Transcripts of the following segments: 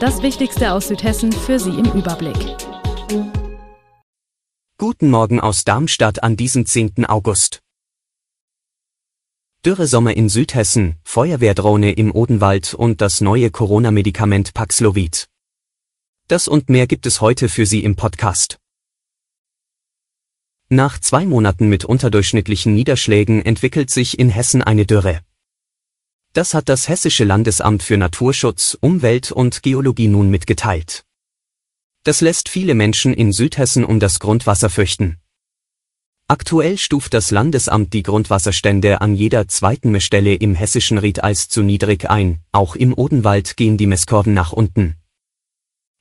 Das Wichtigste aus Südhessen für Sie im Überblick. Guten Morgen aus Darmstadt an diesem 10. August. Dürresommer in Südhessen, Feuerwehrdrohne im Odenwald und das neue Corona-Medikament Paxlovid. Das und mehr gibt es heute für Sie im Podcast. Nach zwei Monaten mit unterdurchschnittlichen Niederschlägen entwickelt sich in Hessen eine Dürre. Das hat das Hessische Landesamt für Naturschutz, Umwelt und Geologie nun mitgeteilt. Das lässt viele Menschen in Südhessen um das Grundwasser fürchten. Aktuell stuft das Landesamt die Grundwasserstände an jeder zweiten Messstelle im hessischen Ried als zu niedrig ein, auch im Odenwald gehen die Messkurven nach unten.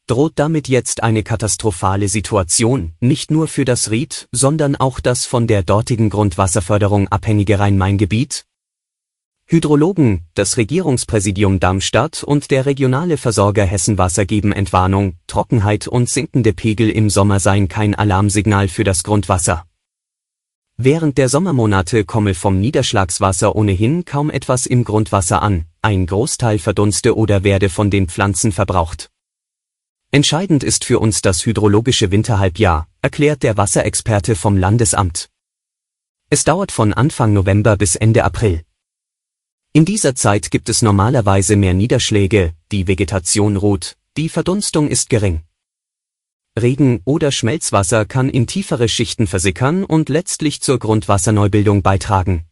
Droht damit jetzt eine katastrophale Situation, nicht nur für das Ried, sondern auch das von der dortigen Grundwasserförderung abhängige Rhein-Main-Gebiet? Hydrologen, das Regierungspräsidium Darmstadt und der regionale Versorger Hessenwasser geben Entwarnung, Trockenheit und sinkende Pegel im Sommer seien kein Alarmsignal für das Grundwasser. Während der Sommermonate komme vom Niederschlagswasser ohnehin kaum etwas im Grundwasser an, ein Großteil verdunste oder werde von den Pflanzen verbraucht. Entscheidend ist für uns das hydrologische Winterhalbjahr, erklärt der Wasserexperte vom Landesamt. Es dauert von Anfang November bis Ende April. In dieser Zeit gibt es normalerweise mehr Niederschläge, die Vegetation ruht, die Verdunstung ist gering. Regen oder Schmelzwasser kann in tiefere Schichten versickern und letztlich zur Grundwasserneubildung beitragen.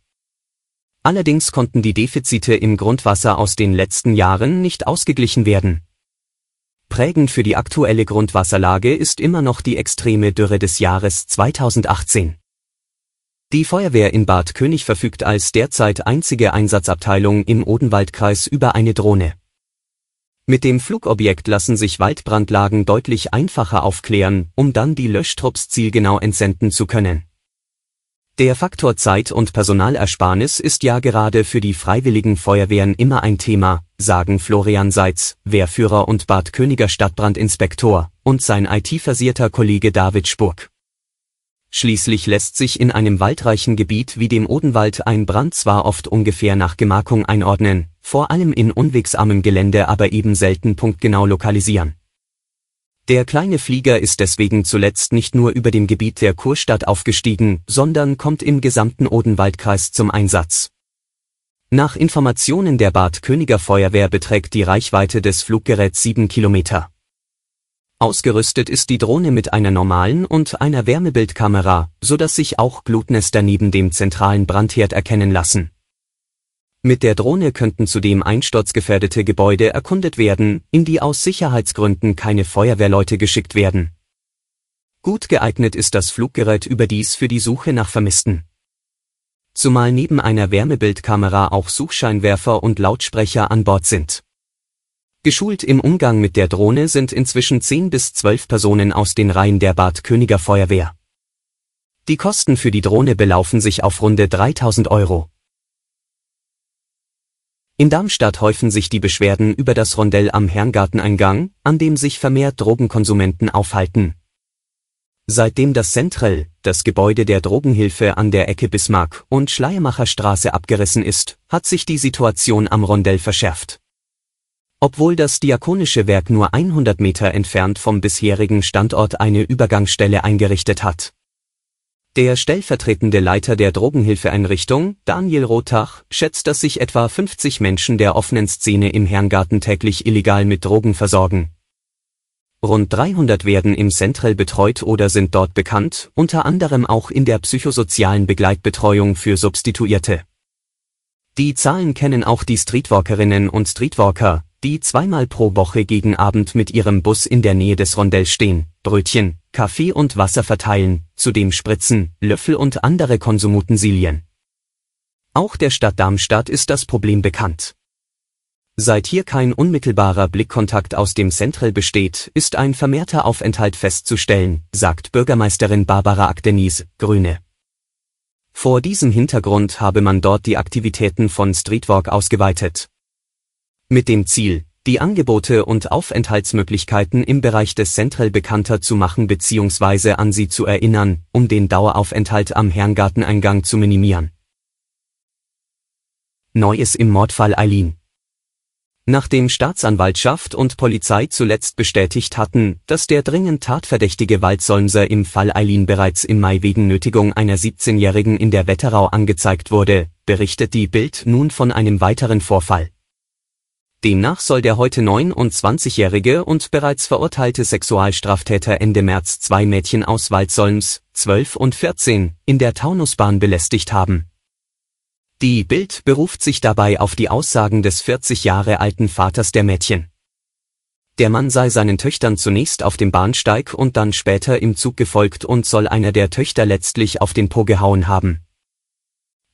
Allerdings konnten die Defizite im Grundwasser aus den letzten Jahren nicht ausgeglichen werden. Prägend für die aktuelle Grundwasserlage ist immer noch die extreme Dürre des Jahres 2018. Die Feuerwehr in Bad König verfügt als derzeit einzige Einsatzabteilung im Odenwaldkreis über eine Drohne. Mit dem Flugobjekt lassen sich Waldbrandlagen deutlich einfacher aufklären, um dann die Löschtrupps zielgenau entsenden zu können. Der Faktor Zeit und Personalersparnis ist ja gerade für die freiwilligen Feuerwehren immer ein Thema, sagen Florian Seitz, Wehrführer und Bad Königer Stadtbrandinspektor, und sein IT-versierter Kollege David Spurk. Schließlich lässt sich in einem waldreichen Gebiet wie dem Odenwald ein Brand zwar oft ungefähr nach Gemarkung einordnen, vor allem in unwegsarmem Gelände aber eben selten punktgenau lokalisieren. Der kleine Flieger ist deswegen zuletzt nicht nur über dem Gebiet der Kurstadt aufgestiegen, sondern kommt im gesamten Odenwaldkreis zum Einsatz. Nach Informationen der Bad Königer Feuerwehr beträgt die Reichweite des Fluggeräts sieben Kilometer. Ausgerüstet ist die Drohne mit einer normalen und einer Wärmebildkamera, so dass sich auch Glutnester neben dem zentralen Brandherd erkennen lassen. Mit der Drohne könnten zudem einsturzgefährdete Gebäude erkundet werden, in die aus Sicherheitsgründen keine Feuerwehrleute geschickt werden. Gut geeignet ist das Fluggerät überdies für die Suche nach Vermissten. Zumal neben einer Wärmebildkamera auch Suchscheinwerfer und Lautsprecher an Bord sind. Geschult im Umgang mit der Drohne sind inzwischen 10 bis 12 Personen aus den Reihen der Bad Königer Feuerwehr. Die Kosten für die Drohne belaufen sich auf runde 3000 Euro. In Darmstadt häufen sich die Beschwerden über das Rondell am Herrngarteneingang, an dem sich vermehrt Drogenkonsumenten aufhalten. Seitdem das Central, das Gebäude der Drogenhilfe an der Ecke Bismarck und Schleiermacherstraße abgerissen ist, hat sich die Situation am Rondell verschärft. Obwohl das Diakonische Werk nur 100 Meter entfernt vom bisherigen Standort eine Übergangsstelle eingerichtet hat. Der stellvertretende Leiter der Drogenhilfeeinrichtung, Daniel Rothach, schätzt, dass sich etwa 50 Menschen der offenen Szene im Herrngarten täglich illegal mit Drogen versorgen. Rund 300 werden im Central betreut oder sind dort bekannt, unter anderem auch in der psychosozialen Begleitbetreuung für Substituierte. Die Zahlen kennen auch die Streetwalkerinnen und Streetwalker, die zweimal pro Woche gegen Abend mit ihrem Bus in der Nähe des Rondells stehen, Brötchen, Kaffee und Wasser verteilen, zudem Spritzen, Löffel und andere Konsumutensilien. Auch der Stadt Darmstadt ist das Problem bekannt. Seit hier kein unmittelbarer Blickkontakt aus dem Central besteht, ist ein vermehrter Aufenthalt festzustellen, sagt Bürgermeisterin Barbara Akdenis, Grüne. Vor diesem Hintergrund habe man dort die Aktivitäten von Streetwalk ausgeweitet. Mit dem Ziel, die Angebote und Aufenthaltsmöglichkeiten im Bereich des Central bekannter zu machen bzw. an sie zu erinnern, um den Daueraufenthalt am Herrengarteneingang zu minimieren. Neues im Mordfall Eileen Nachdem Staatsanwaltschaft und Polizei zuletzt bestätigt hatten, dass der dringend tatverdächtige Waldsolmser im Fall Eileen bereits im Mai wegen Nötigung einer 17-Jährigen in der Wetterau angezeigt wurde, berichtet die Bild nun von einem weiteren Vorfall. Demnach soll der heute 29-jährige und bereits verurteilte Sexualstraftäter Ende März zwei Mädchen aus Waldsolms, 12 und 14, in der Taunusbahn belästigt haben die Bild beruft sich dabei auf die Aussagen des 40 Jahre alten Vaters der Mädchen. Der Mann sei seinen Töchtern zunächst auf dem Bahnsteig und dann später im Zug gefolgt und soll einer der Töchter letztlich auf den Po gehauen haben.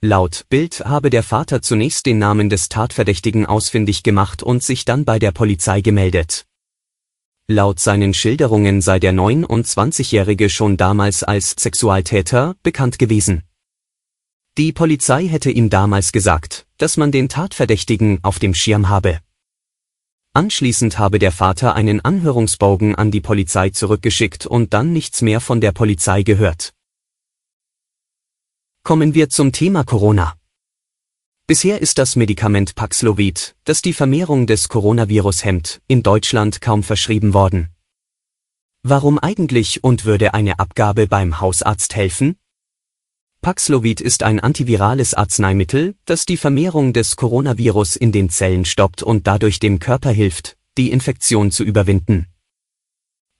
Laut Bild habe der Vater zunächst den Namen des Tatverdächtigen ausfindig gemacht und sich dann bei der Polizei gemeldet. Laut seinen Schilderungen sei der 29-Jährige schon damals als Sexualtäter bekannt gewesen. Die Polizei hätte ihm damals gesagt, dass man den Tatverdächtigen auf dem Schirm habe. Anschließend habe der Vater einen Anhörungsbogen an die Polizei zurückgeschickt und dann nichts mehr von der Polizei gehört. Kommen wir zum Thema Corona. Bisher ist das Medikament Paxlovid, das die Vermehrung des Coronavirus hemmt, in Deutschland kaum verschrieben worden. Warum eigentlich und würde eine Abgabe beim Hausarzt helfen? Paxlovid ist ein antivirales Arzneimittel, das die Vermehrung des Coronavirus in den Zellen stoppt und dadurch dem Körper hilft, die Infektion zu überwinden.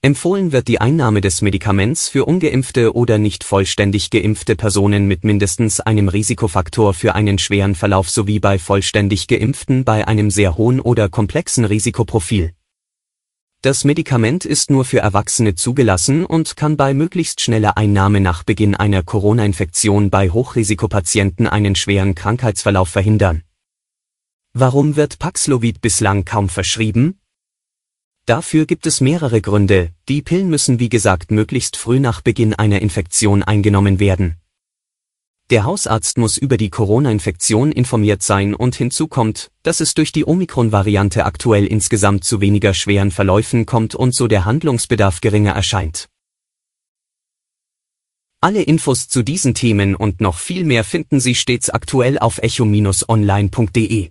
Empfohlen wird die Einnahme des Medikaments für ungeimpfte oder nicht vollständig geimpfte Personen mit mindestens einem Risikofaktor für einen schweren Verlauf sowie bei vollständig geimpften bei einem sehr hohen oder komplexen Risikoprofil. Das Medikament ist nur für Erwachsene zugelassen und kann bei möglichst schneller Einnahme nach Beginn einer Corona-Infektion bei Hochrisikopatienten einen schweren Krankheitsverlauf verhindern. Warum wird Paxlovid bislang kaum verschrieben? Dafür gibt es mehrere Gründe, die Pillen müssen wie gesagt möglichst früh nach Beginn einer Infektion eingenommen werden. Der Hausarzt muss über die Corona-Infektion informiert sein und hinzu kommt, dass es durch die Omikron-Variante aktuell insgesamt zu weniger schweren Verläufen kommt und so der Handlungsbedarf geringer erscheint. Alle Infos zu diesen Themen und noch viel mehr finden Sie stets aktuell auf echo-online.de.